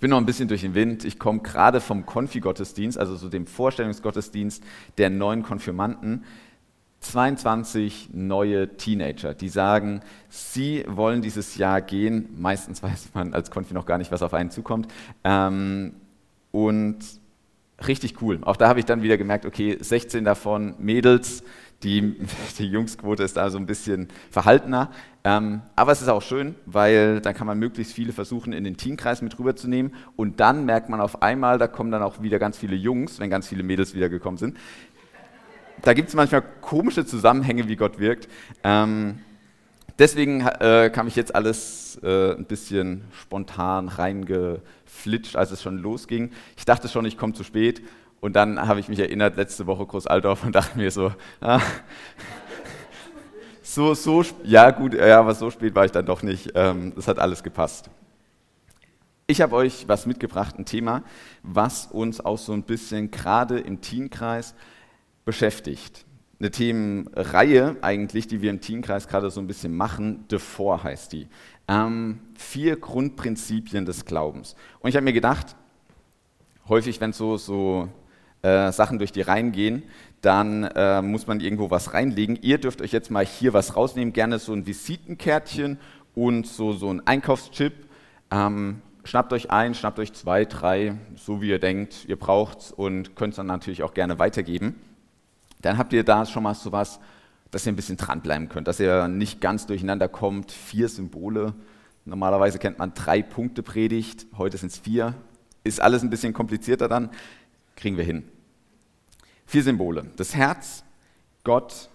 Ich bin noch ein bisschen durch den Wind. Ich komme gerade vom Konfi-Gottesdienst, also so dem Vorstellungsgottesdienst der neuen Konfirmanden. 22 neue Teenager, die sagen, sie wollen dieses Jahr gehen. Meistens weiß man als Konfi noch gar nicht, was auf einen zukommt. Ähm, und richtig cool. Auch da habe ich dann wieder gemerkt, okay, 16 davon Mädels, die, die Jungsquote ist da so ein bisschen verhaltener. Ähm, aber es ist auch schön, weil dann kann man möglichst viele versuchen, in den Teamkreis mit rüberzunehmen. Und dann merkt man auf einmal, da kommen dann auch wieder ganz viele Jungs, wenn ganz viele Mädels wiedergekommen sind. Da gibt es manchmal komische Zusammenhänge, wie Gott wirkt. Ähm, deswegen äh, kam ich jetzt alles äh, ein bisschen spontan reingeflitscht, als es schon losging. Ich dachte schon, ich komme zu spät und dann habe ich mich erinnert, letzte Woche Großaldorf und dachte mir so, ah, so, so, ja gut, ja, aber so spät war ich dann doch nicht. Ähm, das hat alles gepasst. Ich habe euch was mitgebracht, ein Thema, was uns auch so ein bisschen gerade im Teenkreis beschäftigt. Eine Themenreihe eigentlich, die wir im Teenkreis gerade so ein bisschen machen. The Four heißt die. Ähm, vier Grundprinzipien des Glaubens. Und ich habe mir gedacht, häufig, wenn so, so äh, Sachen durch die Reihen gehen, dann äh, muss man irgendwo was reinlegen. Ihr dürft euch jetzt mal hier was rausnehmen, gerne so ein Visitenkärtchen und so, so ein Einkaufschip. Ähm, schnappt euch ein, schnappt euch zwei, drei, so wie ihr denkt, ihr braucht und könnt es dann natürlich auch gerne weitergeben. Dann habt ihr da schon mal so was, dass ihr ein bisschen dranbleiben könnt, dass ihr nicht ganz durcheinander kommt. Vier Symbole. Normalerweise kennt man drei Punkte Predigt, heute sind es vier. Ist alles ein bisschen komplizierter dann kriegen wir hin. Vier Symbole. Das Herz, Gott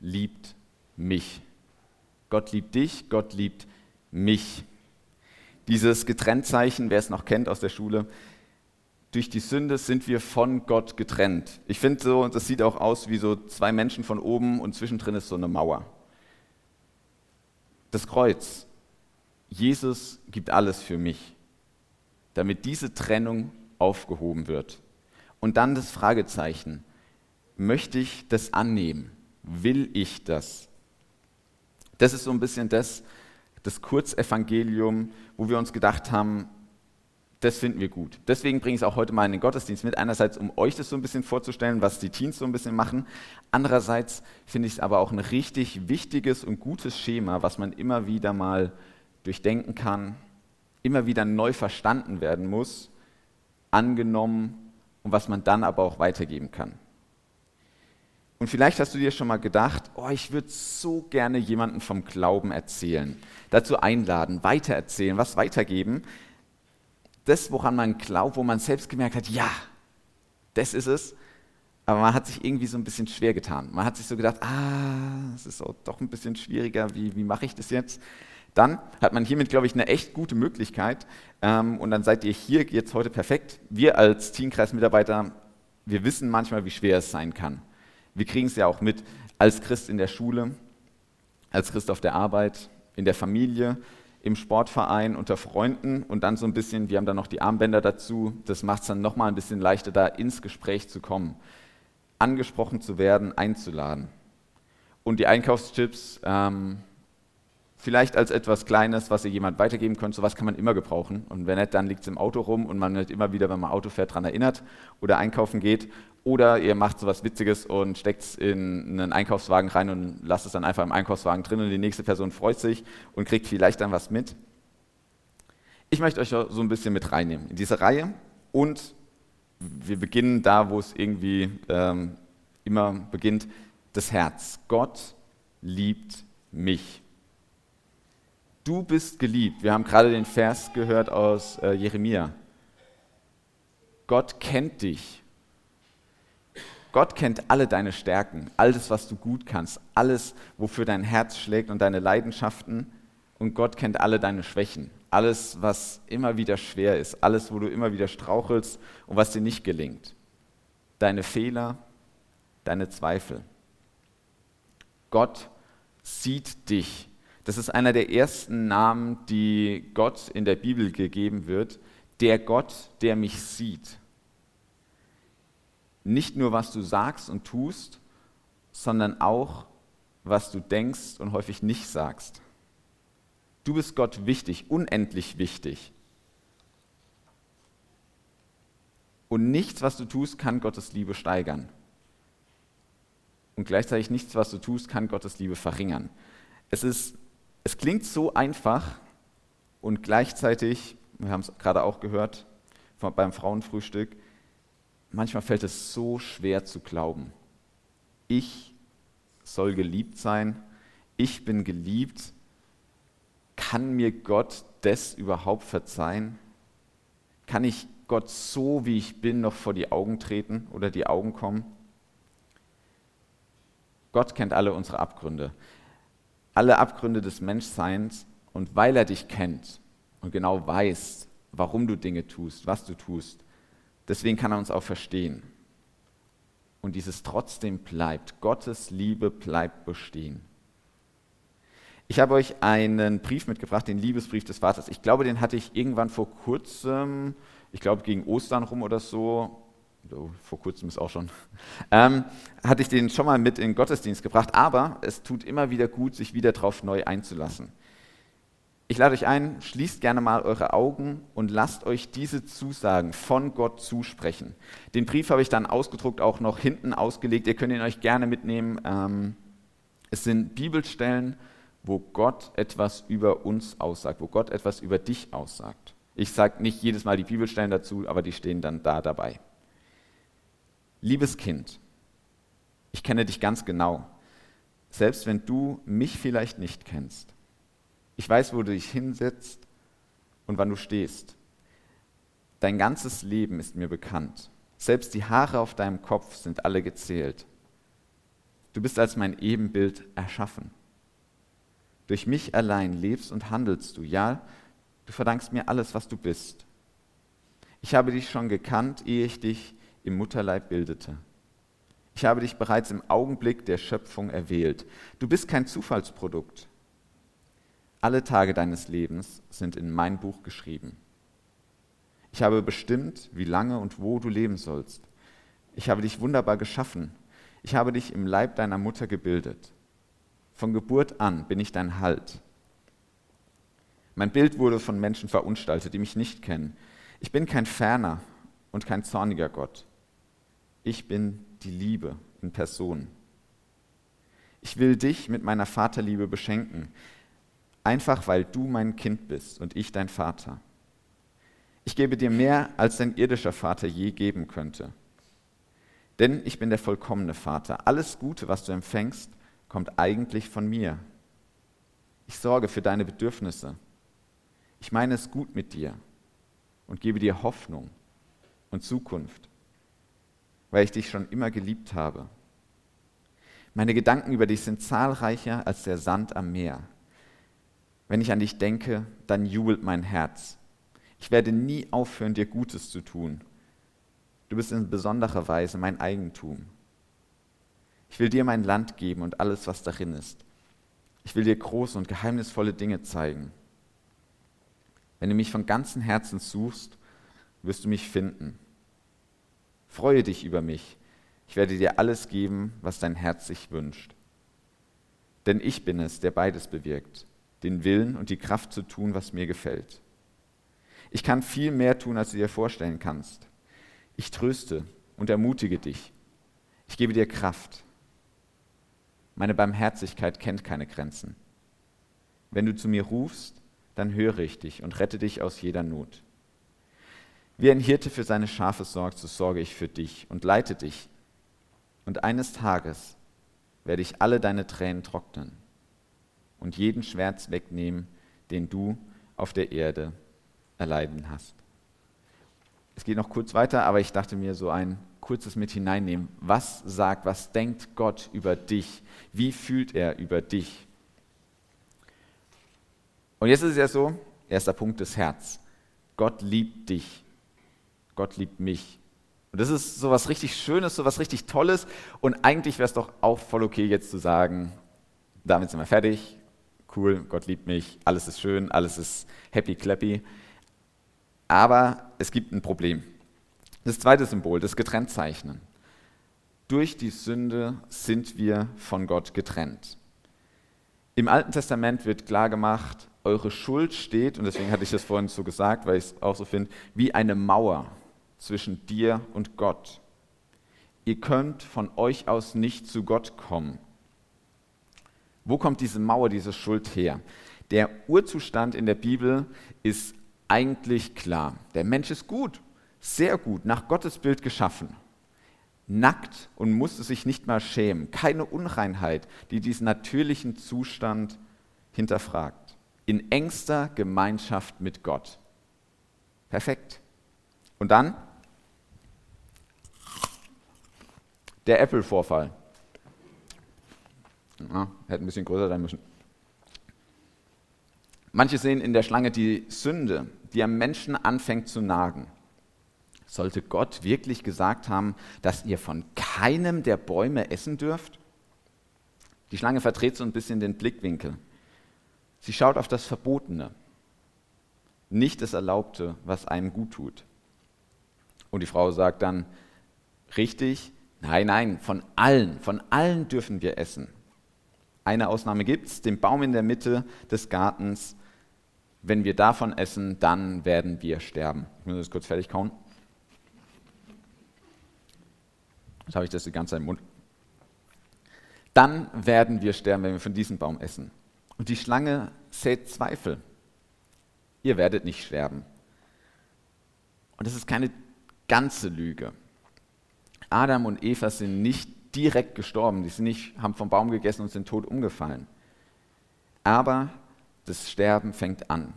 liebt mich. Gott liebt dich, Gott liebt mich. Dieses Getrenntzeichen, wer es noch kennt aus der Schule, durch die Sünde sind wir von Gott getrennt. Ich finde so, das sieht auch aus wie so zwei Menschen von oben und zwischendrin ist so eine Mauer. Das Kreuz. Jesus gibt alles für mich, damit diese Trennung aufgehoben wird. Und dann das Fragezeichen. Möchte ich das annehmen? Will ich das? Das ist so ein bisschen das, das Kurzevangelium, wo wir uns gedacht haben, das finden wir gut. Deswegen bringe ich es auch heute mal in den Gottesdienst mit. Einerseits, um euch das so ein bisschen vorzustellen, was die Teens so ein bisschen machen. Andererseits finde ich es aber auch ein richtig wichtiges und gutes Schema, was man immer wieder mal durchdenken kann, immer wieder neu verstanden werden muss, angenommen und was man dann aber auch weitergeben kann. Und vielleicht hast du dir schon mal gedacht, oh, ich würde so gerne jemanden vom Glauben erzählen, dazu einladen, weitererzählen, was weitergeben. Das, woran man glaubt, wo man selbst gemerkt hat, ja, das ist es. Aber man hat sich irgendwie so ein bisschen schwer getan. Man hat sich so gedacht, ah, es ist doch ein bisschen schwieriger, wie, wie mache ich das jetzt? Dann hat man hiermit, glaube ich, eine echt gute Möglichkeit. Ähm, und dann seid ihr hier jetzt heute perfekt. Wir als Teamkreismitarbeiter, wir wissen manchmal, wie schwer es sein kann. Wir kriegen es ja auch mit als Christ in der Schule, als Christ auf der Arbeit, in der Familie, im Sportverein, unter Freunden und dann so ein bisschen, wir haben dann noch die Armbänder dazu, das macht es dann nochmal ein bisschen leichter, da ins Gespräch zu kommen, angesprochen zu werden, einzuladen. Und die Einkaufschips, ähm, vielleicht als etwas Kleines, was ihr jemand weitergeben könnt. Sowas kann man immer gebrauchen. Und wenn nicht, dann liegt es im Auto rum und man wird immer wieder, wenn man Auto fährt, daran erinnert oder einkaufen geht. Oder ihr macht sowas Witziges und steckt es in einen Einkaufswagen rein und lasst es dann einfach im Einkaufswagen drin und die nächste Person freut sich und kriegt vielleicht dann was mit. Ich möchte euch so ein bisschen mit reinnehmen in diese Reihe und wir beginnen da, wo es irgendwie ähm, immer beginnt, das Herz. Gott liebt mich. Du bist geliebt. Wir haben gerade den Vers gehört aus äh, Jeremia. Gott kennt dich. Gott kennt alle deine Stärken, alles, was du gut kannst, alles, wofür dein Herz schlägt und deine Leidenschaften. Und Gott kennt alle deine Schwächen, alles, was immer wieder schwer ist, alles, wo du immer wieder strauchelst und was dir nicht gelingt. Deine Fehler, deine Zweifel. Gott sieht dich das ist einer der ersten Namen, die Gott in der Bibel gegeben wird. Der Gott, der mich sieht. Nicht nur, was du sagst und tust, sondern auch, was du denkst und häufig nicht sagst. Du bist Gott wichtig, unendlich wichtig. Und nichts, was du tust, kann Gottes Liebe steigern. Und gleichzeitig nichts, was du tust, kann Gottes Liebe verringern. Es, ist, es klingt so einfach und gleichzeitig, wir haben es gerade auch gehört beim Frauenfrühstück, manchmal fällt es so schwer zu glauben. Ich soll geliebt sein, ich bin geliebt, kann mir Gott das überhaupt verzeihen? Kann ich Gott so, wie ich bin, noch vor die Augen treten oder die Augen kommen? Gott kennt alle unsere Abgründe, alle Abgründe des Menschseins und weil er dich kennt und genau weiß, warum du Dinge tust, was du tust, deswegen kann er uns auch verstehen. Und dieses trotzdem bleibt, Gottes Liebe bleibt bestehen. Ich habe euch einen Brief mitgebracht, den Liebesbrief des Vaters. Ich glaube, den hatte ich irgendwann vor kurzem, ich glaube gegen Ostern rum oder so, vor kurzem ist auch schon, ähm, hatte ich den schon mal mit in den Gottesdienst gebracht, aber es tut immer wieder gut, sich wieder darauf neu einzulassen. Ich lade euch ein, schließt gerne mal eure Augen und lasst euch diese Zusagen von Gott zusprechen. Den Brief habe ich dann ausgedruckt, auch noch hinten ausgelegt. Ihr könnt ihn euch gerne mitnehmen. Ähm, es sind Bibelstellen, wo Gott etwas über uns aussagt, wo Gott etwas über dich aussagt. Ich sage nicht jedes Mal die Bibelstellen dazu, aber die stehen dann da dabei. Liebes Kind, ich kenne dich ganz genau, selbst wenn du mich vielleicht nicht kennst. Ich weiß, wo du dich hinsetzt und wann du stehst. Dein ganzes Leben ist mir bekannt. Selbst die Haare auf deinem Kopf sind alle gezählt. Du bist als mein Ebenbild erschaffen. Durch mich allein lebst und handelst du. Ja, du verdankst mir alles, was du bist. Ich habe dich schon gekannt, ehe ich dich im Mutterleib bildete. Ich habe dich bereits im Augenblick der Schöpfung erwählt. Du bist kein Zufallsprodukt. Alle Tage deines Lebens sind in mein Buch geschrieben. Ich habe bestimmt, wie lange und wo du leben sollst. Ich habe dich wunderbar geschaffen. Ich habe dich im Leib deiner Mutter gebildet. Von Geburt an bin ich dein Halt. Mein Bild wurde von Menschen verunstaltet, die mich nicht kennen. Ich bin kein ferner und kein zorniger Gott. Ich bin die Liebe in Person. Ich will dich mit meiner Vaterliebe beschenken, einfach weil du mein Kind bist und ich dein Vater. Ich gebe dir mehr, als dein irdischer Vater je geben könnte. Denn ich bin der vollkommene Vater. Alles Gute, was du empfängst, kommt eigentlich von mir. Ich sorge für deine Bedürfnisse. Ich meine es gut mit dir und gebe dir Hoffnung und Zukunft, weil ich dich schon immer geliebt habe. Meine Gedanken über dich sind zahlreicher als der Sand am Meer. Wenn ich an dich denke, dann jubelt mein Herz. Ich werde nie aufhören, dir Gutes zu tun. Du bist in besonderer Weise mein Eigentum. Ich will dir mein Land geben und alles, was darin ist. Ich will dir große und geheimnisvolle Dinge zeigen. Wenn du mich von ganzem Herzen suchst, wirst du mich finden. Freue dich über mich. Ich werde dir alles geben, was dein Herz sich wünscht. Denn ich bin es, der beides bewirkt, den Willen und die Kraft zu tun, was mir gefällt. Ich kann viel mehr tun, als du dir vorstellen kannst. Ich tröste und ermutige dich. Ich gebe dir Kraft. Meine Barmherzigkeit kennt keine Grenzen. Wenn du zu mir rufst, dann höre ich dich und rette dich aus jeder Not. Wie ein Hirte für seine Schafe sorgt, so sorge ich für dich und leite dich. Und eines Tages werde ich alle deine Tränen trocknen und jeden Schmerz wegnehmen, den du auf der Erde erleiden hast. Es geht noch kurz weiter, aber ich dachte mir so ein kurzes mit hineinnehmen. Was sagt, was denkt Gott über dich? Wie fühlt er über dich? Und jetzt ist es ja so, erster Punkt das Herz. Gott liebt dich. Gott liebt mich. Und das ist so was richtig Schönes, so was richtig Tolles. Und eigentlich wäre es doch auch voll okay, jetzt zu sagen, damit sind wir fertig. Cool, Gott liebt mich, alles ist schön, alles ist happy clappy. Aber es gibt ein Problem. Das zweite Symbol, das Getrenntzeichnen. Durch die Sünde sind wir von Gott getrennt. Im Alten Testament wird klar gemacht, eure Schuld steht, und deswegen hatte ich das vorhin so gesagt, weil ich es auch so finde, wie eine Mauer zwischen dir und Gott. Ihr könnt von euch aus nicht zu Gott kommen. Wo kommt diese Mauer, diese Schuld her? Der Urzustand in der Bibel ist eigentlich klar. Der Mensch ist gut, sehr gut, nach Gottes Bild geschaffen. Nackt und musste sich nicht mal schämen. Keine Unreinheit, die diesen natürlichen Zustand hinterfragt. In engster Gemeinschaft mit Gott. Perfekt. Und dann der Apple-Vorfall. Ja, hätte ein bisschen größer sein müssen. Manche sehen in der Schlange die Sünde, die am Menschen anfängt zu nagen. Sollte Gott wirklich gesagt haben, dass ihr von keinem der Bäume essen dürft? Die Schlange verdreht so ein bisschen den Blickwinkel. Sie schaut auf das Verbotene, nicht das Erlaubte, was einem gut tut. Und die Frau sagt dann, richtig, nein, nein, von allen, von allen dürfen wir essen. Eine Ausnahme gibt es, den Baum in der Mitte des Gartens. Wenn wir davon essen, dann werden wir sterben. Ich muss das kurz fertig kauen. Jetzt habe ich das die ganze Zeit im Mund. Dann werden wir sterben, wenn wir von diesem Baum essen. Und die Schlange sät Zweifel. Ihr werdet nicht sterben. Und das ist keine ganze Lüge. Adam und Eva sind nicht direkt gestorben. Die sind nicht, haben vom Baum gegessen und sind tot umgefallen. Aber das Sterben fängt an.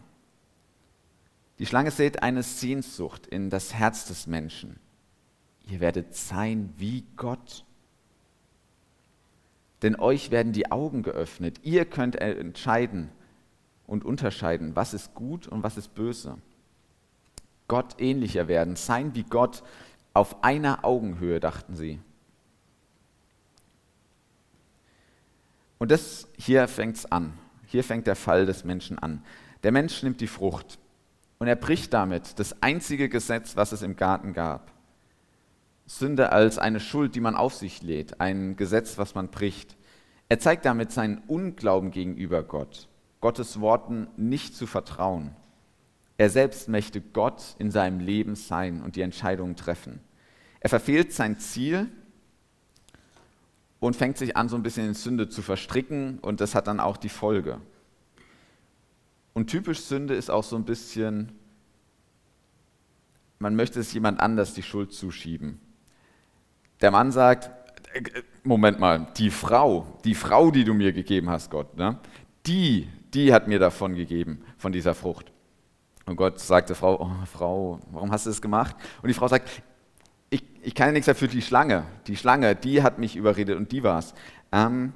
Die Schlange sät eine Sehnsucht in das Herz des Menschen. Ihr werdet sein wie Gott. Denn euch werden die Augen geöffnet. Ihr könnt entscheiden und unterscheiden, was ist gut und was ist böse. Gott ähnlicher werden, sein wie Gott auf einer Augenhöhe, dachten sie. Und das hier fängt es an. Hier fängt der Fall des Menschen an. Der Mensch nimmt die Frucht und er bricht damit das einzige Gesetz, was es im Garten gab. Sünde als eine Schuld, die man auf sich lädt, ein Gesetz, was man bricht. Er zeigt damit seinen Unglauben gegenüber Gott, Gottes Worten nicht zu vertrauen. Er selbst möchte Gott in seinem Leben sein und die Entscheidungen treffen. Er verfehlt sein Ziel und fängt sich an, so ein bisschen in Sünde zu verstricken und das hat dann auch die Folge. Und typisch Sünde ist auch so ein bisschen, man möchte es jemand anders die Schuld zuschieben. Der Mann sagt, Moment mal, die Frau, die Frau, die du mir gegeben hast, Gott, ne, die, die hat mir davon gegeben, von dieser Frucht. Und Gott sagte, Frau, oh, Frau, warum hast du das gemacht? Und die Frau sagt, ich, ich kann ja nichts dafür, die Schlange, die Schlange, die hat mich überredet und die war's. Ähm,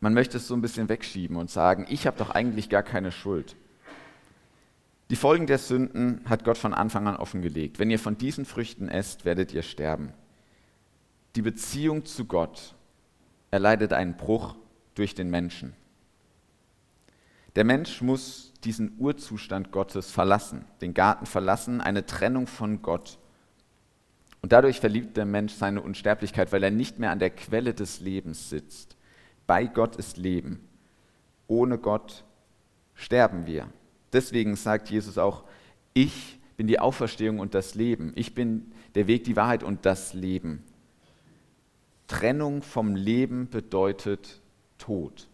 man möchte es so ein bisschen wegschieben und sagen, ich habe doch eigentlich gar keine Schuld. Die Folgen der Sünden hat Gott von Anfang an offengelegt. Wenn ihr von diesen Früchten esst, werdet ihr sterben. Die Beziehung zu Gott erleidet einen Bruch durch den Menschen. Der Mensch muss diesen Urzustand Gottes verlassen, den Garten verlassen, eine Trennung von Gott. Und dadurch verliebt der Mensch seine Unsterblichkeit, weil er nicht mehr an der Quelle des Lebens sitzt. Bei Gott ist Leben. Ohne Gott sterben wir. Deswegen sagt Jesus auch, ich bin die Auferstehung und das Leben. Ich bin der Weg, die Wahrheit und das Leben. Trennung vom Leben bedeutet Tod.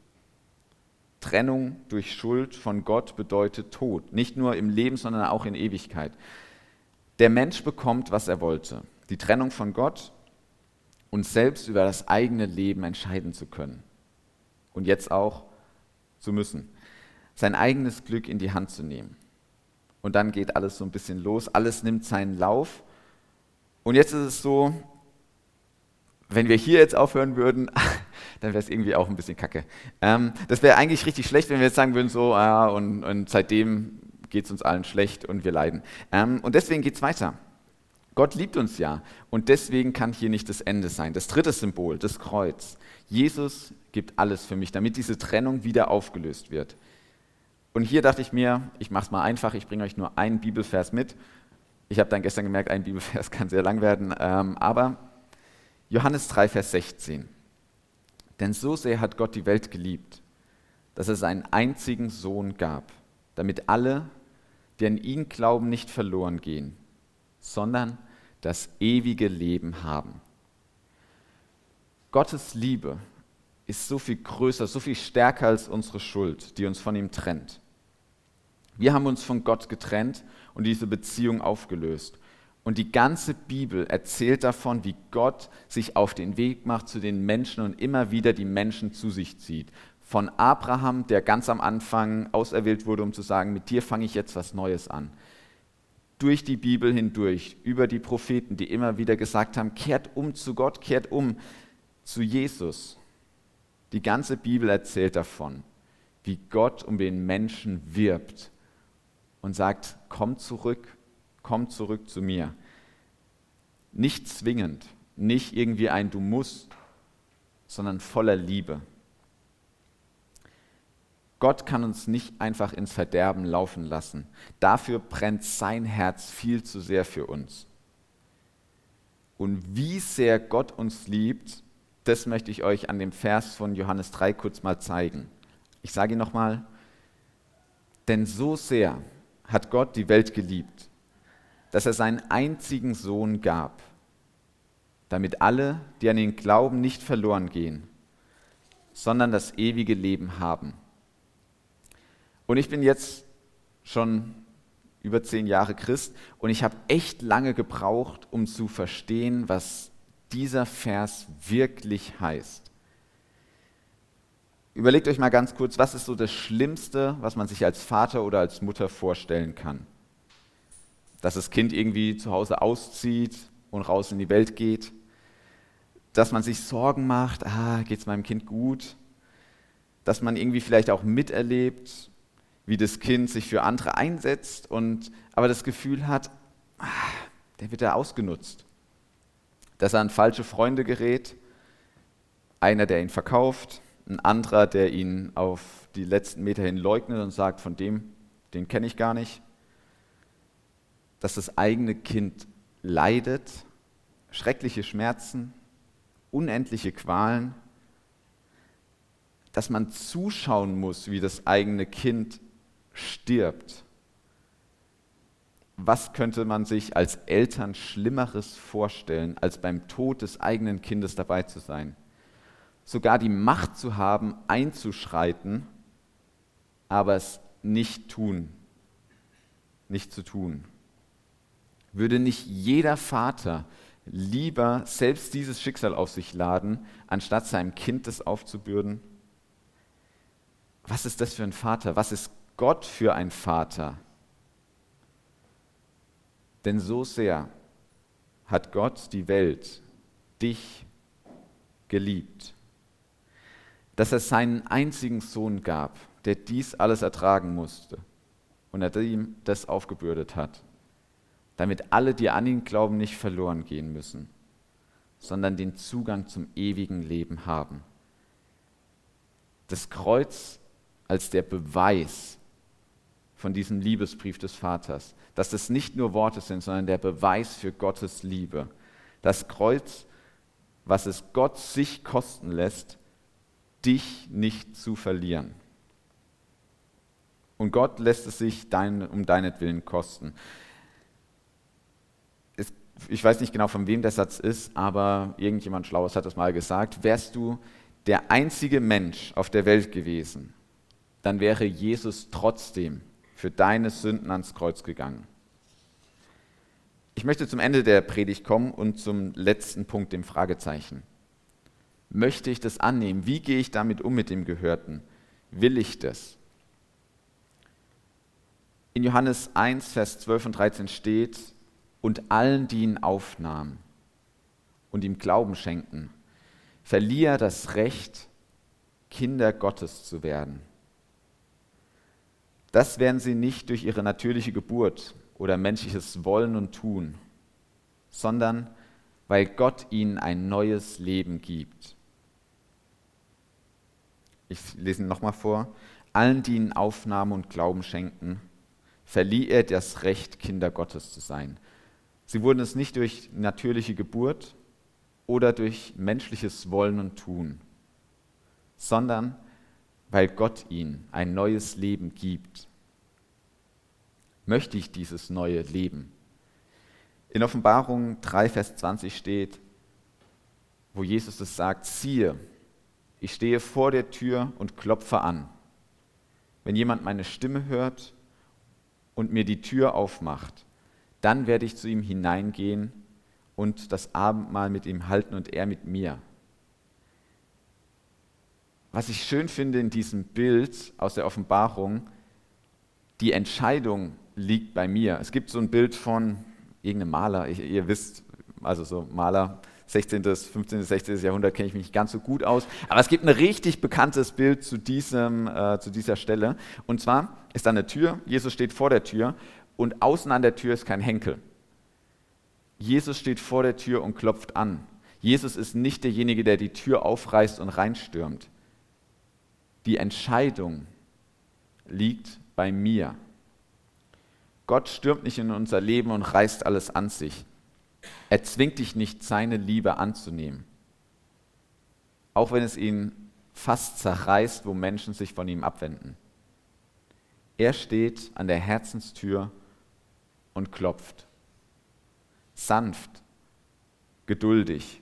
Trennung durch Schuld von Gott bedeutet Tod. Nicht nur im Leben, sondern auch in Ewigkeit. Der Mensch bekommt, was er wollte die Trennung von Gott und selbst über das eigene Leben entscheiden zu können. Und jetzt auch zu müssen. Sein eigenes Glück in die Hand zu nehmen. Und dann geht alles so ein bisschen los, alles nimmt seinen Lauf. Und jetzt ist es so, wenn wir hier jetzt aufhören würden, dann wäre es irgendwie auch ein bisschen kacke. Ähm, das wäre eigentlich richtig schlecht, wenn wir jetzt sagen würden, so, ah, und, und seitdem geht es uns allen schlecht und wir leiden. Ähm, und deswegen geht es weiter. Gott liebt uns ja und deswegen kann hier nicht das Ende sein. Das dritte Symbol, das Kreuz. Jesus gibt alles für mich, damit diese Trennung wieder aufgelöst wird. Und hier dachte ich mir, ich mache es mal einfach, ich bringe euch nur einen Bibelvers mit. Ich habe dann gestern gemerkt, ein Bibelvers kann sehr lang werden, ähm, aber Johannes 3, Vers 16. Denn so sehr hat Gott die Welt geliebt, dass er seinen einzigen Sohn gab, damit alle, die an ihn glauben, nicht verloren gehen, sondern das ewige Leben haben. Gottes Liebe ist so viel größer, so viel stärker als unsere Schuld, die uns von ihm trennt. Wir haben uns von Gott getrennt und diese Beziehung aufgelöst. Und die ganze Bibel erzählt davon, wie Gott sich auf den Weg macht zu den Menschen und immer wieder die Menschen zu sich zieht. Von Abraham, der ganz am Anfang auserwählt wurde, um zu sagen, mit dir fange ich jetzt was Neues an. Durch die Bibel hindurch, über die Propheten, die immer wieder gesagt haben, kehrt um zu Gott, kehrt um zu Jesus. Die ganze Bibel erzählt davon, wie Gott um den Menschen wirbt und sagt, komm zurück, komm zurück zu mir. Nicht zwingend, nicht irgendwie ein Du musst, sondern voller Liebe. Gott kann uns nicht einfach ins Verderben laufen lassen. Dafür brennt sein Herz viel zu sehr für uns. Und wie sehr Gott uns liebt, das möchte ich euch an dem Vers von Johannes 3 kurz mal zeigen. Ich sage ihn nochmal, denn so sehr hat Gott die Welt geliebt, dass er seinen einzigen Sohn gab, damit alle, die an ihn glauben, nicht verloren gehen, sondern das ewige Leben haben. Und ich bin jetzt schon über zehn Jahre Christ und ich habe echt lange gebraucht, um zu verstehen, was dieser Vers wirklich heißt. Überlegt euch mal ganz kurz, was ist so das Schlimmste, was man sich als Vater oder als Mutter vorstellen kann? Dass das Kind irgendwie zu Hause auszieht und raus in die Welt geht? Dass man sich Sorgen macht, ah, geht es meinem Kind gut? Dass man irgendwie vielleicht auch miterlebt, wie das Kind sich für andere einsetzt und aber das Gefühl hat, ah, der wird da ausgenutzt dass er an falsche Freunde gerät. Einer, der ihn verkauft, ein anderer, der ihn auf die letzten Meter hin leugnet und sagt, von dem, den kenne ich gar nicht. Dass das eigene Kind leidet, schreckliche Schmerzen, unendliche Qualen, dass man zuschauen muss, wie das eigene Kind stirbt was könnte man sich als Eltern Schlimmeres vorstellen, als beim Tod des eigenen Kindes dabei zu sein? Sogar die Macht zu haben, einzuschreiten, aber es nicht tun, nicht zu tun. Würde nicht jeder Vater lieber selbst dieses Schicksal auf sich laden, anstatt seinem Kind das aufzubürden? Was ist das für ein Vater? Was ist Gott für ein Vater? Denn so sehr hat Gott die Welt, dich geliebt, dass er seinen einzigen Sohn gab, der dies alles ertragen musste und er ihm das aufgebürdet hat, damit alle, die an ihn glauben, nicht verloren gehen müssen, sondern den Zugang zum ewigen Leben haben. Das Kreuz als der Beweis von diesem Liebesbrief des Vaters, dass das nicht nur Worte sind, sondern der Beweis für Gottes Liebe. Das Kreuz, was es Gott sich kosten lässt, dich nicht zu verlieren. Und Gott lässt es sich dein, um deinetwillen kosten. Ich weiß nicht genau, von wem der Satz ist, aber irgendjemand Schlaues hat das mal gesagt. Wärst du der einzige Mensch auf der Welt gewesen, dann wäre Jesus trotzdem für deine Sünden ans Kreuz gegangen. Ich möchte zum Ende der Predigt kommen und zum letzten Punkt, dem Fragezeichen. Möchte ich das annehmen? Wie gehe ich damit um mit dem Gehörten? Will ich das? In Johannes 1, Vers 12 und 13 steht, und allen, die ihn aufnahmen und ihm Glauben schenken, verlieh er das Recht, Kinder Gottes zu werden. Das werden sie nicht durch ihre natürliche Geburt oder menschliches Wollen und Tun, sondern weil Gott ihnen ein neues Leben gibt. Ich lese ihn nochmal vor. Allen, die ihnen Aufnahme und Glauben schenken, verlieh er das Recht, Kinder Gottes zu sein. Sie wurden es nicht durch natürliche Geburt oder durch menschliches Wollen und Tun, sondern weil Gott ihnen ein neues Leben gibt. Möchte ich dieses neue Leben? In Offenbarung 3, Vers 20 steht, wo Jesus es sagt, siehe, ich stehe vor der Tür und klopfe an. Wenn jemand meine Stimme hört und mir die Tür aufmacht, dann werde ich zu ihm hineingehen und das Abendmahl mit ihm halten und er mit mir. Was ich schön finde in diesem Bild aus der Offenbarung, die Entscheidung liegt bei mir. Es gibt so ein Bild von irgendeinem Maler, ihr wisst, also so Maler, 16., 15., 16. Jahrhundert kenne ich mich nicht ganz so gut aus, aber es gibt ein richtig bekanntes Bild zu, diesem, äh, zu dieser Stelle. Und zwar ist da eine Tür, Jesus steht vor der Tür und außen an der Tür ist kein Henkel. Jesus steht vor der Tür und klopft an. Jesus ist nicht derjenige, der die Tür aufreißt und reinstürmt. Die Entscheidung liegt bei mir. Gott stürmt nicht in unser Leben und reißt alles an sich. Er zwingt dich nicht, seine Liebe anzunehmen. Auch wenn es ihn fast zerreißt, wo Menschen sich von ihm abwenden. Er steht an der Herzenstür und klopft. Sanft, geduldig.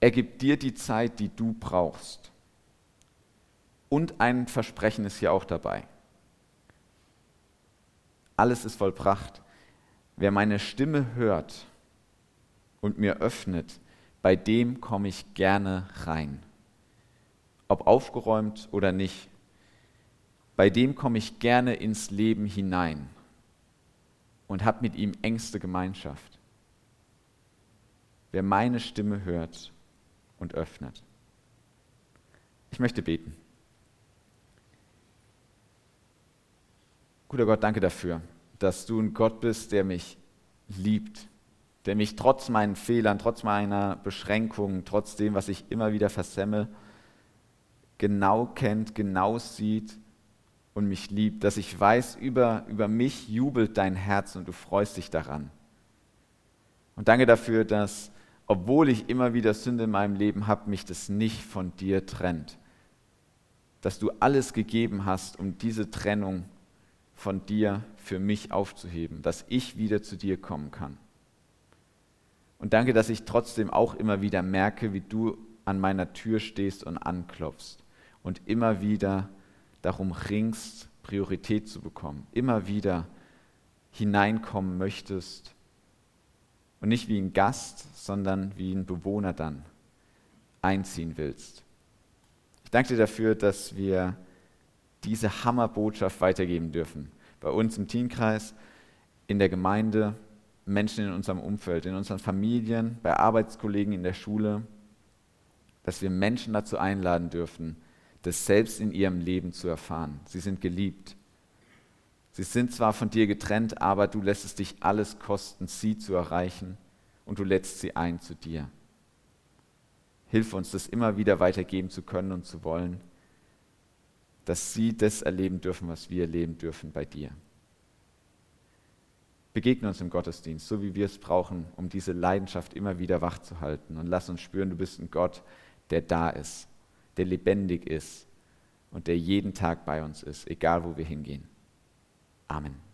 Er gibt dir die Zeit, die du brauchst. Und ein Versprechen ist hier auch dabei. Alles ist vollbracht. Wer meine Stimme hört und mir öffnet, bei dem komme ich gerne rein. Ob aufgeräumt oder nicht, bei dem komme ich gerne ins Leben hinein und habe mit ihm engste Gemeinschaft. Wer meine Stimme hört und öffnet. Ich möchte beten. Guter Gott, danke dafür, dass du ein Gott bist, der mich liebt, der mich trotz meinen Fehlern, trotz meiner Beschränkungen, trotz dem, was ich immer wieder versemmel, genau kennt, genau sieht und mich liebt, dass ich weiß, über, über mich jubelt dein Herz und du freust dich daran. Und danke dafür, dass, obwohl ich immer wieder Sünde in meinem Leben habe, mich das nicht von dir trennt. Dass du alles gegeben hast, um diese Trennung von dir für mich aufzuheben, dass ich wieder zu dir kommen kann. Und danke, dass ich trotzdem auch immer wieder merke, wie du an meiner Tür stehst und anklopfst und immer wieder darum ringst, Priorität zu bekommen, immer wieder hineinkommen möchtest und nicht wie ein Gast, sondern wie ein Bewohner dann einziehen willst. Ich danke dir dafür, dass wir diese Hammerbotschaft weitergeben dürfen. Bei uns im Teamkreis, in der Gemeinde, Menschen in unserem Umfeld, in unseren Familien, bei Arbeitskollegen in der Schule, dass wir Menschen dazu einladen dürfen, das selbst in ihrem Leben zu erfahren. Sie sind geliebt. Sie sind zwar von dir getrennt, aber du lässt es dich alles kosten, sie zu erreichen und du lädst sie ein zu dir. Hilf uns, das immer wieder weitergeben zu können und zu wollen dass sie das erleben dürfen, was wir erleben dürfen bei dir. Begegne uns im Gottesdienst, so wie wir es brauchen, um diese Leidenschaft immer wieder wach zu halten. Und lass uns spüren, du bist ein Gott, der da ist, der lebendig ist und der jeden Tag bei uns ist, egal wo wir hingehen. Amen.